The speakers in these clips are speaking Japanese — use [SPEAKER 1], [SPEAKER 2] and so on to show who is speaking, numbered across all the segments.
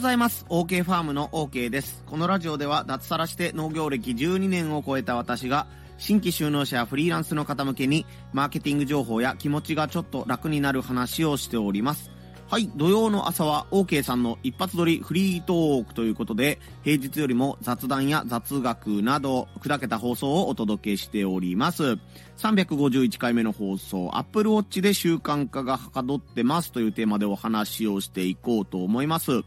[SPEAKER 1] ございます。OK ファームの OK です。このラジオでは脱サラして農業歴12年を超えた私が新規就農者やフリーランスの方向けにマーケティング情報や気持ちがちょっと楽になる話をしております。はい、土曜の朝は OK さんの一発撮りフリートークということで、平日よりも雑談や雑学など、砕けた放送をお届けしております。351回目の放送、Apple Watch で習慣化がはかどってますというテーマでお話をしていこうと思います。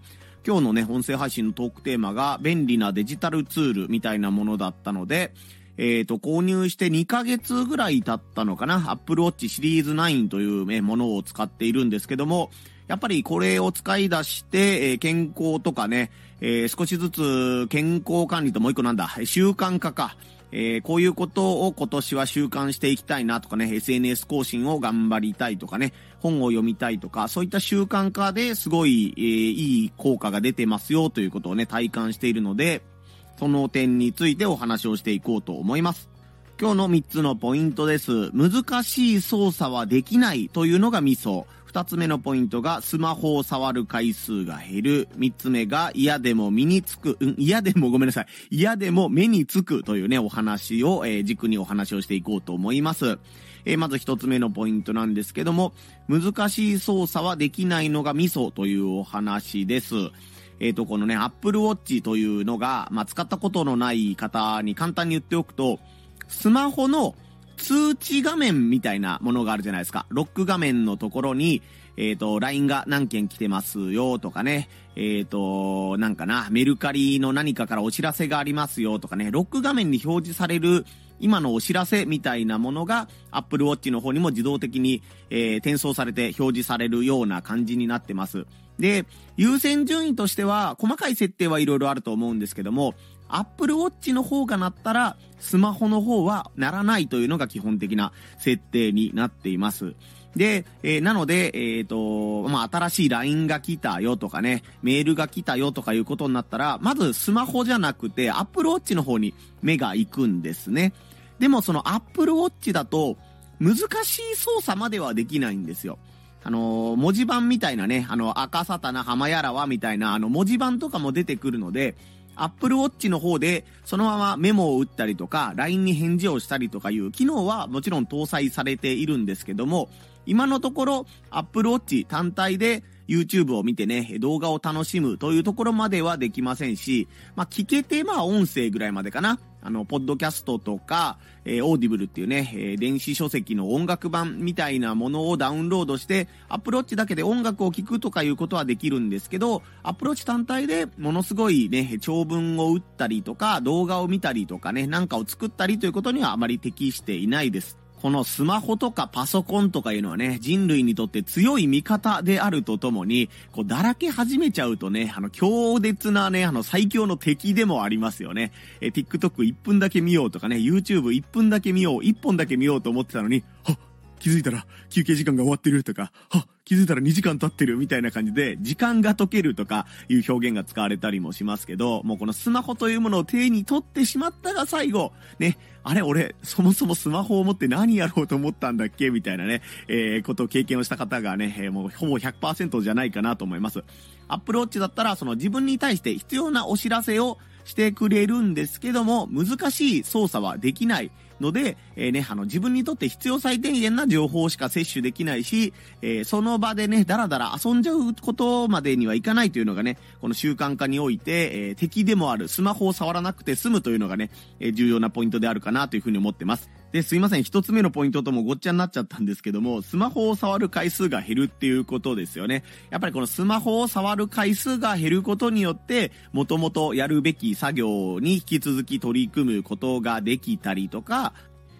[SPEAKER 1] 今日のね、音声配信のトークテーマが便利なデジタルツールみたいなものだったので、えっ、ー、と、購入して2ヶ月ぐらい経ったのかな、Apple Watch シリーズ9という、ね、ものを使っているんですけども、やっぱりこれを使い出して、えー、健康とかね、えー、少しずつ健康管理ともう一個なんだ、習慣化か。えー、こういうことを今年は習慣していきたいなとかね、SNS 更新を頑張りたいとかね、本を読みたいとか、そういった習慣化ですごい、えー、いい効果が出てますよということをね、体感しているので、その点についてお話をしていこうと思います。今日の3つのポイントです。難しい操作はできないというのがミソ。二つ目のポイントがスマホを触る回数が減る。三つ目が嫌でも身につく、うん、嫌でもごめんなさい。嫌でも目につくというね、お話を、えー、軸にお話をしていこうと思います。えー、まず一つ目のポイントなんですけども、難しい操作はできないのがミソというお話です。えっ、ー、と、このね、Apple Watch というのが、まあ、使ったことのない方に簡単に言っておくと、スマホの通知画面みたいなものがあるじゃないですか。ロック画面のところに、えっ、ー、と、LINE が何件来てますよとかね、えっ、ー、と、なんかな、メルカリの何かからお知らせがありますよとかね、ロック画面に表示される今のお知らせみたいなものが Apple Watch の方にも自動的に、えー、転送されて表示されるような感じになってます。で、優先順位としては、細かい設定はいろいろあると思うんですけども、Apple Watch の方が鳴ったら、スマホの方は鳴らないというのが基本的な設定になっています。で、えー、なので、えっ、ー、と、まあ、新しい LINE が来たよとかね、メールが来たよとかいうことになったら、まずスマホじゃなくて、Apple Watch の方に目が行くんですね。でもその Apple Watch だと、難しい操作まではできないんですよ。あのー、文字盤みたいなね、あの、赤サタナ、浜やらはみたいな、あの、文字盤とかも出てくるので、Apple Watch の方でそのままメモを打ったりとか LINE に返事をしたりとかいう機能はもちろん搭載されているんですけども今のところ Apple Watch 単体で YouTube を見てね、動画を楽しむというところまではできませんし、まあ、聞けてまあ音声ぐらいまでかな。あの、ポッドキャストとか、えー、オーディブルっていうね、えー、電子書籍の音楽版みたいなものをダウンロードして、アップルウォッチだけで音楽を聴くとかいうことはできるんですけど、アップルウォッチ単体でものすごいね、長文を打ったりとか、動画を見たりとかね、なんかを作ったりということにはあまり適していないです。このスマホとかパソコンとかいうのはね、人類にとって強い味方であるとともに、こう、だらけ始めちゃうとね、あの、強烈なね、あの、最強の敵でもありますよね。え、TikTok1 分だけ見ようとかね、YouTube1 分だけ見よう、1本だけ見ようと思ってたのに、はっ気づいたら休憩時間が終わってるとか、はっ気づいたら2時間経ってるみたいな感じで、時間が解けるとかいう表現が使われたりもしますけど、もうこのスマホというものを手に取ってしまったが最後、ね、あれ俺、そもそもスマホを持って何やろうと思ったんだっけ？みたいなね、えー、ことを経験をした方がね、えー、もうほぼ100%じゃないかなと思います。アップルウォッチだったら、その自分に対して必要なお知らせをしてくれるんですけども、難しい操作はできないので、えー、ね、あの、自分にとって必要最低限な情報しか摂取できないし、えー、その場でね、だらだら遊んじゃうことまでにはいかないというのがね、この習慣化において、えー、敵でもあるスマホを触らなくて済むというのがね、え重要なポイントであるかなというふうに思ってます。で、すいません。一つ目のポイントともごっちゃになっちゃったんですけども、スマホを触る回数が減るっていうことですよね。やっぱりこのスマホを触る回数が減ることによって、もともとやるべき作業に引き続き取り組むことができたりとか、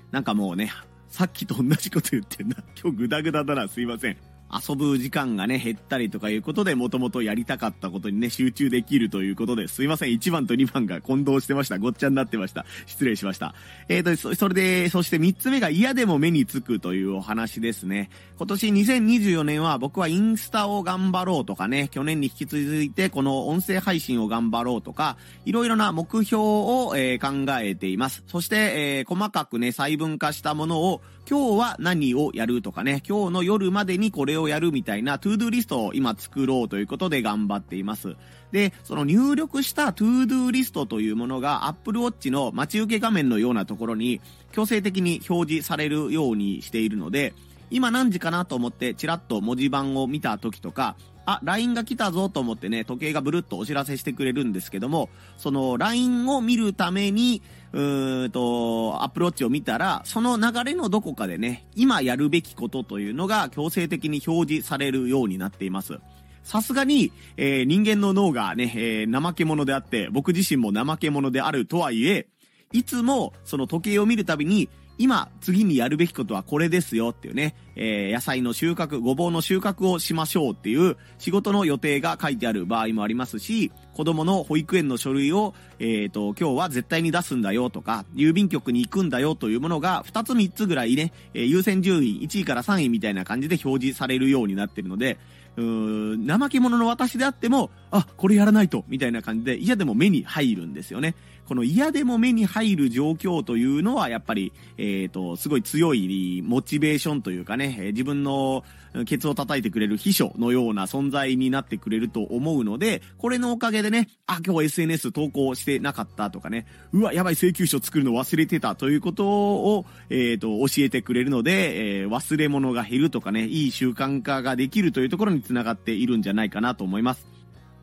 [SPEAKER 1] なんかもうね、さっきと同じこと言ってんな。今日グダグダだな、すいません。遊ぶ時間がね、減ったりとかいうことで、もともとやりたかったことにね、集中できるということで、すすいません、1番と2番が混同してました。ごっちゃになってました。失礼しました。えーと、それで、そして3つ目が嫌でも目につくというお話ですね。今年2024年は僕はインスタを頑張ろうとかね、去年に引き続いてこの音声配信を頑張ろうとか、いろいろな目標を、えー、考えています。そして、えー、細かくね、細分化したものを今日は何をやるとかね、今日の夜までにこれをやるみたいな to-do リストを今作ろうということで頑張っています。で、その入力した to-do リストというものが Apple Watch の待ち受け画面のようなところに強制的に表示されるようにしているので、今何時かなと思ってチラッと文字盤を見た時とか、あ、LINE が来たぞと思ってね、時計がブルッとお知らせしてくれるんですけども、その LINE を見るために、うーんと、アプローチを見たら、その流れのどこかでね、今やるべきことというのが強制的に表示されるようになっています。さすがに、えー、人間の脳がね、えー、怠け者であって、僕自身も怠け者であるとはいえ、いつもその時計を見るたびに、今、次にやるべきことはこれですよっていうね、えー、野菜の収穫、ごぼうの収穫をしましょうっていう仕事の予定が書いてある場合もありますし、子供の保育園の書類を、えっ、ー、と、今日は絶対に出すんだよとか、郵便局に行くんだよというものが2つ3つぐらいね、えー、優先順位1位から3位みたいな感じで表示されるようになってるので、うー、怠け者の私であっても、あ、これやらないと、みたいな感じで、嫌でも目に入るんですよね。この嫌でも目に入る状況というのは、やっぱり、えっ、ー、と、すごい強いモチベーションというかね、自分のケツを叩いてくれる秘書のような存在になってくれると思うので、これのおかげでね、あ、今日 SNS 投稿してなかったとかね、うわ、やばい請求書作るの忘れてたということを、えっ、ー、と、教えてくれるので、えー、忘れ物が減るとかね、いい習慣化ができるというところにつながっているんじゃないかなと思います。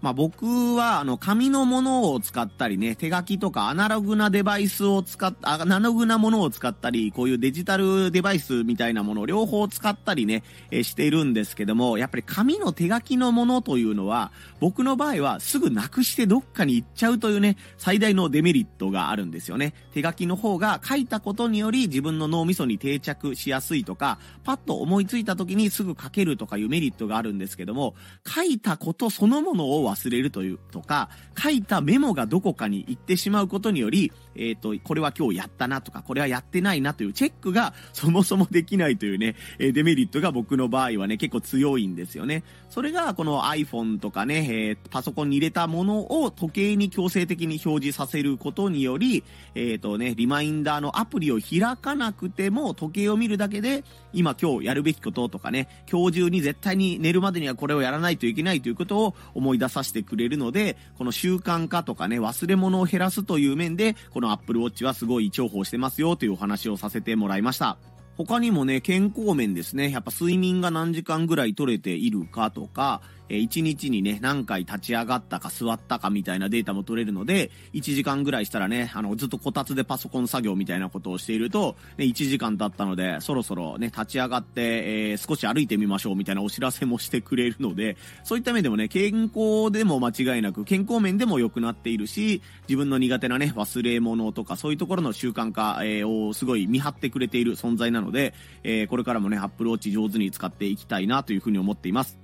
[SPEAKER 1] まあ僕は、あの、紙のものを使ったりね、手書きとかアナログなデバイスを使っ、アナログなものを使ったり、こういうデジタルデバイスみたいなものを両方使ったりね、えしているんですけども、やっぱり紙の手書きのものというのは、僕の場合はすぐなくしてどっかに行っちゃうというね、最大のデメリットがあるんですよね。手書きの方が書いたことにより自分の脳みそに定着しやすいとか、パッと思いついた時にすぐ書けるとかいうメリットがあるんですけども、書いたことそのものを忘れるというとか、書いたメモがどこかに行ってしまうことにより、えっ、ー、と、これは今日やったなとか、これはやってないなというチェックがそもそもできないというね、えデメリットが僕の場合はね、結構強いんですよね。それがこの iPhone とかね、えー、パソコンに入れたものを時計に強制的に表示させることにより、えっ、ー、とね、リマインダーのアプリを開かなくても時計を見るだけで、今今日やるべきこととかね、今日中に絶対に寝るまでにはこれをやらないといけないということを思い出させてくれるので、この習慣化とかね、忘れ物を減らすという面で、この Apple Watch はすごい重宝してますよというお話をさせてもらいました。他にもね、健康面ですね。やっぱ睡眠が何時間ぐらい取れているかとか、え1日にね、何回立ち上がったか座ったかみたいなデータも取れるので、1時間ぐらいしたらね、あの、ずっとこたつでパソコン作業みたいなことをしていると、ね、1時間経ったので、そろそろね、立ち上がって、えー、少し歩いてみましょうみたいなお知らせもしてくれるので、そういった面でもね、健康でも間違いなく、健康面でも良くなっているし、自分の苦手なね、忘れ物とかそういうところの習慣化、えー、をすごい見張ってくれている存在なので、えー、これからもね、Apple Watch 上手に使っていきたいなというふうに思っています。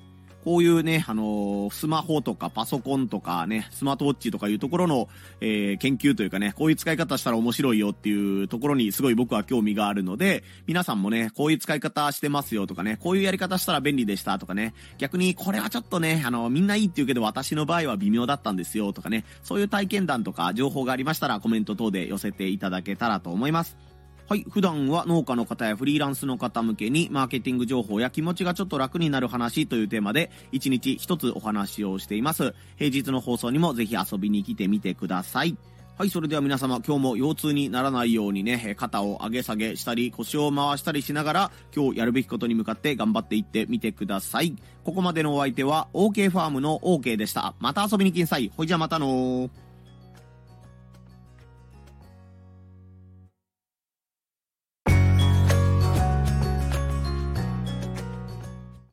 [SPEAKER 1] こういうね、あのー、スマホとかパソコンとかね、スマートウォッチとかいうところの、えー、研究というかね、こういう使い方したら面白いよっていうところにすごい僕は興味があるので、皆さんもね、こういう使い方してますよとかね、こういうやり方したら便利でしたとかね、逆にこれはちょっとね、あの、みんないいって言うけど私の場合は微妙だったんですよとかね、そういう体験談とか情報がありましたらコメント等で寄せていただけたらと思います。はい。普段は農家の方やフリーランスの方向けにマーケティング情報や気持ちがちょっと楽になる話というテーマで1日1つお話をしています。平日の放送にもぜひ遊びに来てみてください。はい、それでは皆様、今日も腰痛にならないようにね、肩を上げ下げしたり、腰を回したりしながら、今日やるべきことに向かって頑張っていってみてください。ここまでのお相手は、OK ファームの OK でした。また遊びに来なさい。ほいじゃまたのー。